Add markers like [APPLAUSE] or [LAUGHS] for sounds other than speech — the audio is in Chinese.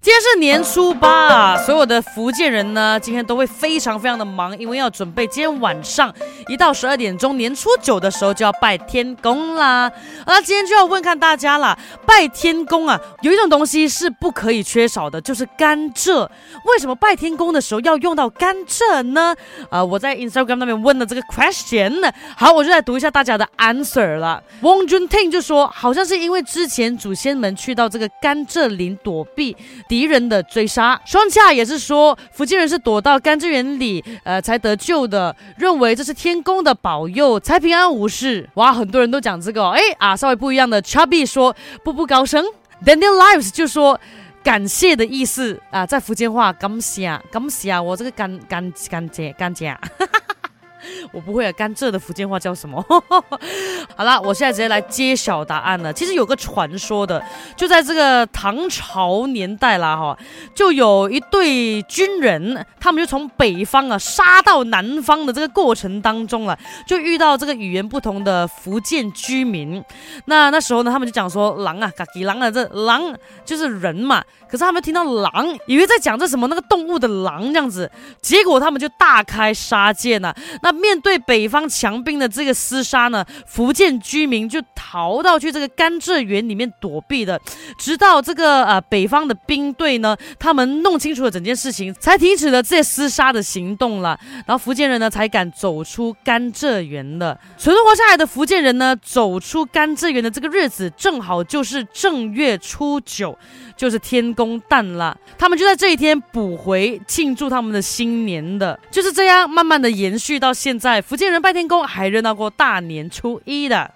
今天是年初八啊，所有的福建人呢，今天都会非常非常的忙，因为要准备今天晚上一到十二点钟，年初九的时候就要拜天公啦。那今天就要问看大家啦，拜天公啊，有一种东西是不可以缺少的，就是甘蔗。为什么拜天公的时候要用到甘蔗呢？啊，我在 Instagram 那边问了这个 question，呢好，我就来读一下大家的 answer 了。Wong Junting 就说，好像是因为之前祖先们去到这个甘蔗林躲避。敌人的追杀，双恰也是说福建人是躲到甘蔗园里，呃，才得救的，认为这是天公的保佑，才平安无事。哇，很多人都讲这个，哎啊，稍微不一样的。Chubby 说步步高升，Daniel Lives 就说感谢的意思啊，在福建话感谢感谢，我这个感感感谢感谢。[LAUGHS] [LAUGHS] 我不会啊，甘蔗的福建话叫什么？[LAUGHS] 好了，我现在直接来揭晓答案了。其实有个传说的，就在这个唐朝年代啦，哈，就有一对军人，他们就从北方啊杀到南方的这个过程当中了，就遇到这个语言不同的福建居民。那那时候呢，他们就讲说狼啊，嘎吉狼啊，这狼就是人嘛。可是他们听到狼，以为在讲这什么那个动物的狼这样子，结果他们就大开杀戒呢。那那面对北方强兵的这个厮杀呢，福建居民就逃到去这个甘蔗园里面躲避的，直到这个呃北方的兵队呢，他们弄清楚了整件事情，才停止了这些厮杀的行动了。然后福建人呢才敢走出甘蔗园的。存活下来的福建人呢，走出甘蔗园的这个日子，正好就是正月初九，就是天公诞了。他们就在这一天补回庆祝他们的新年的，就是这样慢慢的延续到。现在福建人拜天公还热闹过大年初一的。